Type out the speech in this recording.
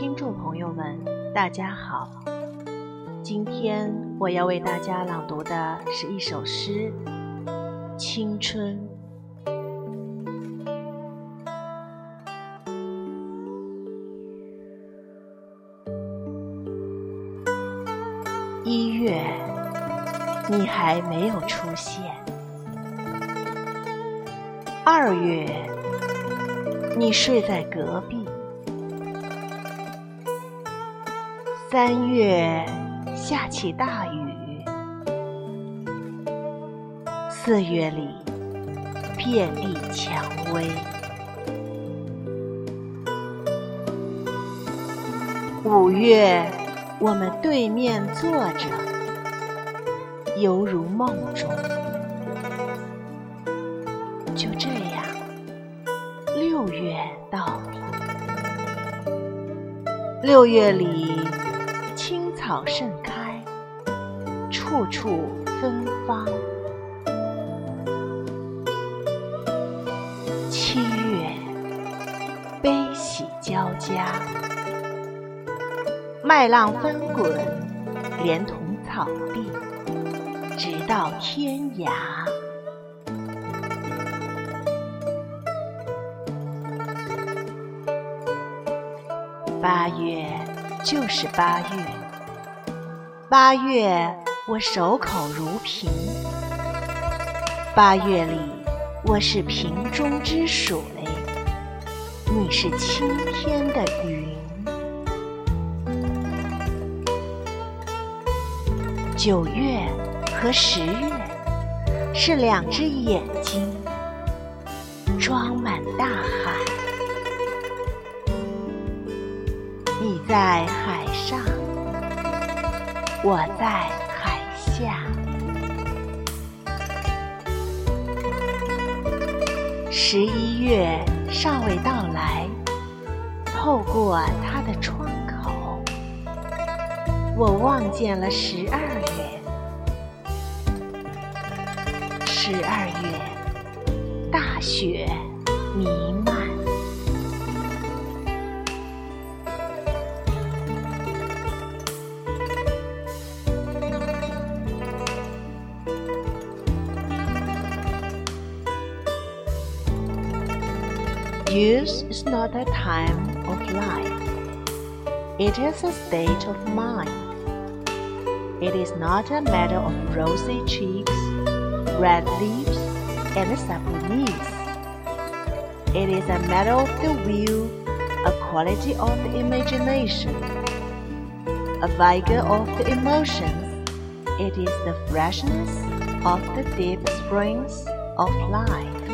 听众朋友们，大家好。今天我要为大家朗读的是一首诗《青春》。一月，你还没有出现；二月，你睡在隔壁。三月下起大雨，四月里遍地蔷薇，五月我们对面坐着，犹如梦中。就这样，六月到了，六月里。草盛开，处处芬芳。七月，悲喜交加，麦浪翻滚，连同草地，直到天涯。八月，就是八月。八月，我守口如瓶。八月里，我是瓶中之水，你是青天的云。九月和十月是两只眼睛，装满大海。你在海上。我在海下，十一月尚未到来，透过它的窗口，我望见了十二月。十二月，大雪弥漫。Youth is not a time of life. It is a state of mind. It is not a matter of rosy cheeks, red lips, and supple knees. It is a matter of the will, a quality of the imagination, a vigor of the emotions. It is the freshness of the deep springs of life.